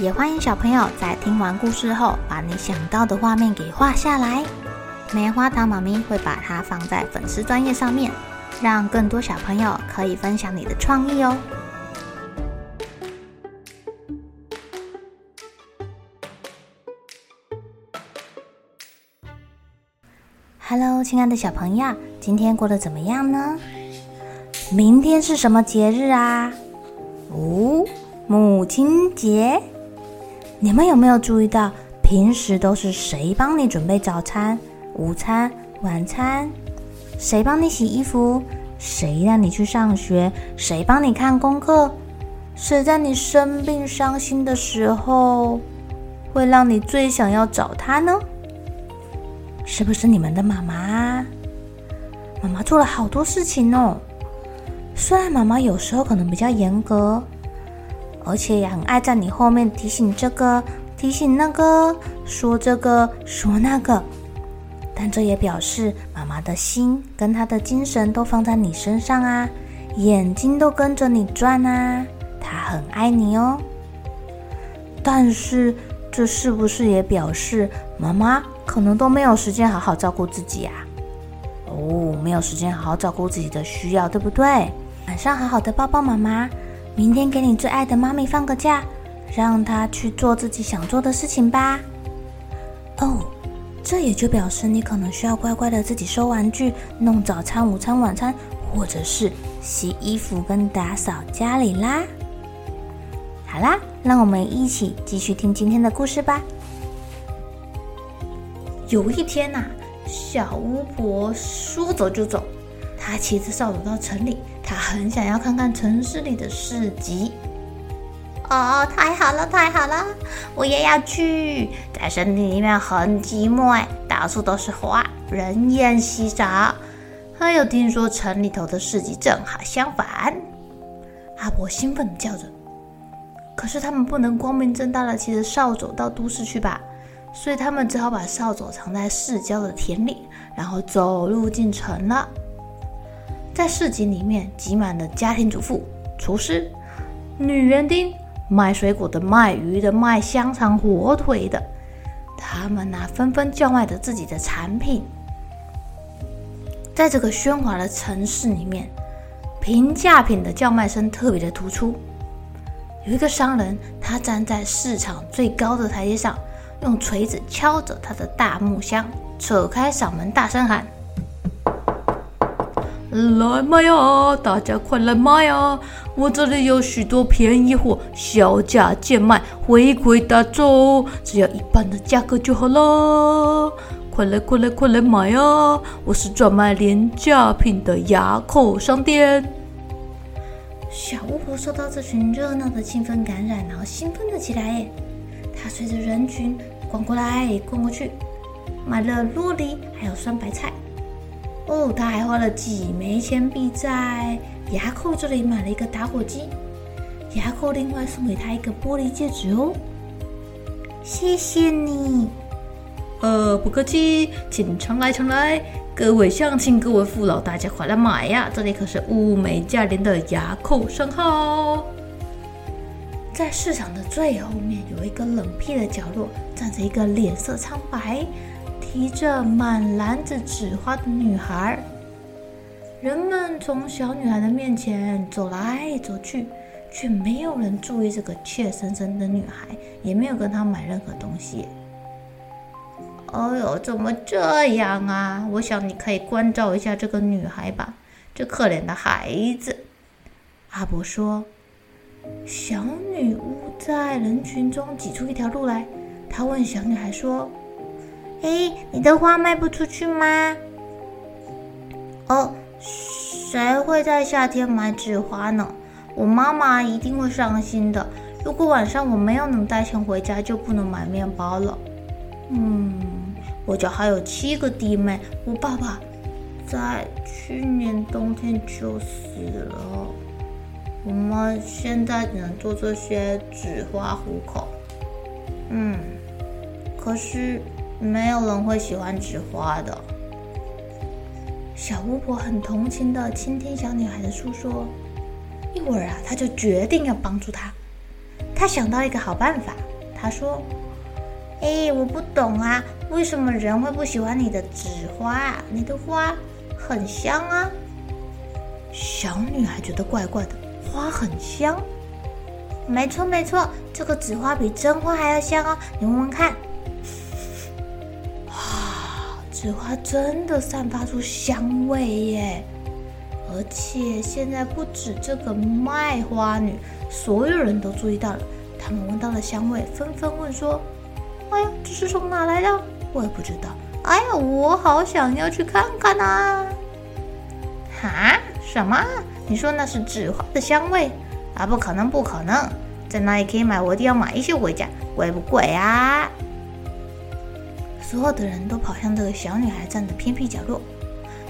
也欢迎小朋友在听完故事后，把你想到的画面给画下来。棉花糖妈咪会把它放在粉丝专页上面，让更多小朋友可以分享你的创意哦。Hello，亲爱的小朋友，今天过得怎么样呢？明天是什么节日啊？哦，母亲节。你们有没有注意到，平时都是谁帮你准备早餐、午餐、晚餐？谁帮你洗衣服？谁让你去上学？谁帮你看功课？谁在你生病伤心的时候，会让你最想要找他呢？是不是你们的妈妈？妈妈做了好多事情哦。虽然妈妈有时候可能比较严格，而且也很爱在你后面提醒这个、提醒那个，说这个说那个，但这也表示妈妈的心跟她的精神都放在你身上啊，眼睛都跟着你转啊，她很爱你哦。但是这是不是也表示妈妈？可能都没有时间好好照顾自己呀，哦，没有时间好好照顾自己的需要，对不对？晚上好好的抱抱妈妈，明天给你最爱的妈咪放个假，让她去做自己想做的事情吧。哦，这也就表示你可能需要乖乖的自己收玩具、弄早餐、午餐、晚餐，或者是洗衣服跟打扫家里啦。好啦，让我们一起继续听今天的故事吧。有一天呐、小巫婆说走就走，她骑着扫帚到城里，她很想要看看城市里的市集。哦，太好了，太好了，我也要去。在森林里面很寂寞哎，到处都是花，人烟稀少。还有听说城里头的市集正好相反。阿婆兴奋地叫着。可是他们不能光明正大的骑着扫帚到都市去吧？所以他们只好把扫帚藏在市郊的田里，然后走路进城了。在市集里面，挤满了家庭主妇、厨师、女园丁、卖水果的、卖鱼的、卖香肠、火腿的。他们呐、纷纷叫卖着自己的产品。在这个喧哗的城市里面，平价品的叫卖声特别的突出。有一个商人，他站在市场最高的台阶上。用锤子敲着他的大木箱，扯开嗓门大声喊：“来买呀！大家快来买呀！我这里有许多便宜货，小价贱卖，回馈大众，只要一半的价格就好了。快来快来快来买呀！我是专卖廉价品的牙口商店。”小巫婆受到这群热闹的气氛感染，然后兴奋了起来。她随着人群。逛过来，逛过去，买了酪梨，还有酸白菜。哦，他还花了几枚钱币在牙扣这里买了一个打火机。牙扣另外送给他一个玻璃戒指哦。谢谢你。呃，不客气，请常来常来。各位乡亲，各位父老，大家快来买呀！这里可是物美价廉的牙扣商号。在市场的最后面有一个冷僻的角落，站着一个脸色苍白、提着满篮子纸花的女孩。人们从小女孩的面前走来走去，却没有人注意这个怯生生的女孩，也没有跟她买任何东西。哎呦，怎么这样啊？我想你可以关照一下这个女孩吧，这可怜的孩子。阿伯说。小女巫在人群中挤出一条路来，她问小女孩说：“诶，你的花卖不出去吗？”“哦，谁会在夏天买纸花呢？我妈妈一定会伤心的。如果晚上我没有能带钱回家，就不能买面包了。嗯，我家还有七个弟妹，我爸爸在去年冬天就死了。我们现在只能做这些纸花糊口。嗯，可是没有人会喜欢纸花的。小巫婆很同情的倾听小女孩的诉说，一会儿啊，她就决定要帮助她。她想到一个好办法，她说：“哎，我不懂啊，为什么人会不喜欢你的纸花？你的花很香啊。”小女孩觉得怪怪的。花很香，没错没错，这个纸花比真花还要香哦，你闻闻看。纸花真的散发出香味耶！而且现在不止这个卖花女，所有人都注意到了，他们闻到了香味，纷纷问说：“哎呀，这是从哪来的？我也不知道。哎呀，我好想要去看看呐！”哈？什么？你说那是纸花的香味啊？不可能，不可能，在哪里可以买？我一定要买一些回家，贵不贵啊？所有的人都跑向这个小女孩站的偏僻角落，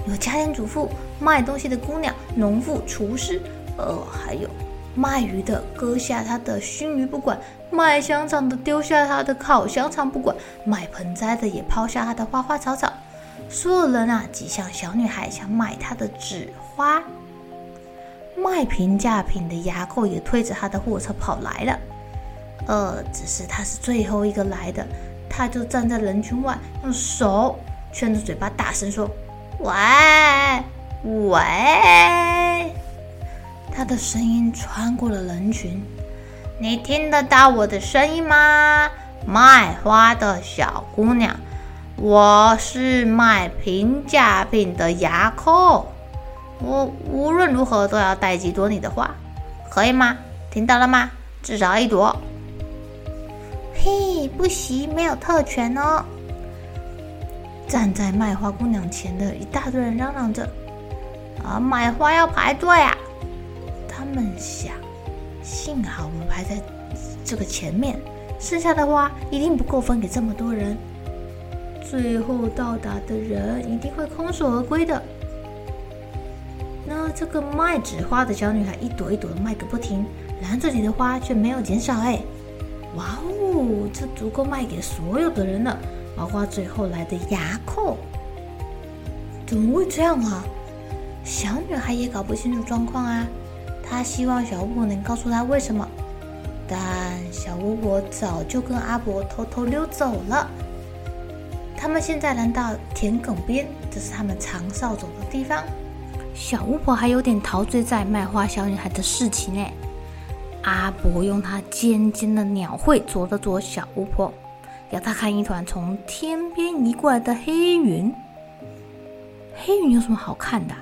有家庭主妇、卖东西的姑娘、农妇、厨师，呃，还有卖鱼的割下他的熏鱼不管，卖香肠的丢下他的烤香肠不管，卖盆栽的也抛下他的花花草草。所有人啊，挤向小女孩，想买她的纸花。卖平价品的牙扣也推着他的货车跑来了，呃，只是他是最后一个来的，他就站在人群外，用手圈着嘴巴，大声说：“喂，喂！”他的声音穿过了人群，你听得到我的声音吗？卖花的小姑娘，我是卖平价品的牙扣。我无论如何都要带几朵你的花，可以吗？听到了吗？至少一朵。不行，没有特权哦。站在卖花姑娘前的一大堆人嚷嚷着：“啊，买花要排队啊！”他们想，幸好我们排在这个前面，剩下的花一定不够分给这么多人。最后到达的人一定会空手而归的。那这个卖纸花的小女孩一朵一朵的卖个不停，篮子里的花却没有减少。哎，哇哦，这足够卖给所有的人了，包括最后来的牙扣。怎么会这样啊？小女孩也搞不清楚状况啊。她希望小巫婆能告诉她为什么，但小巫婆早就跟阿伯偷偷溜走了。他们现在来到田埂边，这是他们常少走的地方。小巫婆还有点陶醉在卖花小女孩的事情呢。阿伯用他尖尖的鸟喙啄了啄小巫婆，要她看一团从天边移过来的黑云。黑云有什么好看的？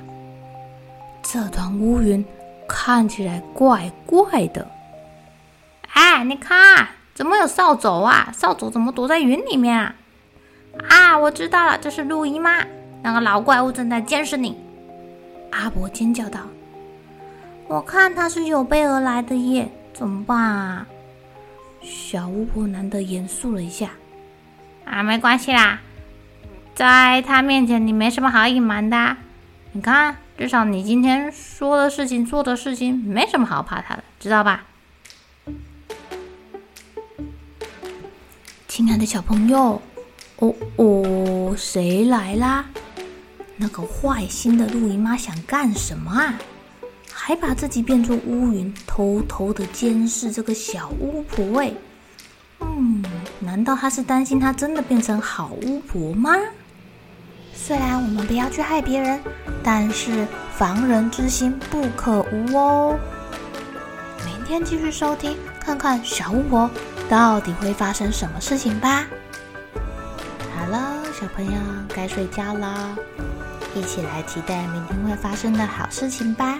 这团乌云看起来怪怪的。哎，你看，怎么有扫帚啊？扫帚怎么躲在云里面啊？啊，我知道了，这是路姨妈，那个老怪物正在监视你。阿伯尖叫道：“我看他是有备而来的耶，怎么办啊？”小巫婆难得严肃了一下：“啊，没关系啦，在他面前你没什么好隐瞒的。你看，至少你今天说的事情、做的事情，没什么好怕他的，知道吧？”亲爱的小朋友，哦哦，谁来啦？那个坏心的陆姨妈想干什么啊？还把自己变作乌云，偷偷的监视这个小巫婆喂。嗯，难道她是担心她真的变成好巫婆吗？虽然我们不要去害别人，但是防人之心不可无哦。明天继续收听，看看小巫婆到底会发生什么事情吧。好了，小朋友该睡觉了。一起来期待明天会发生的好事情吧！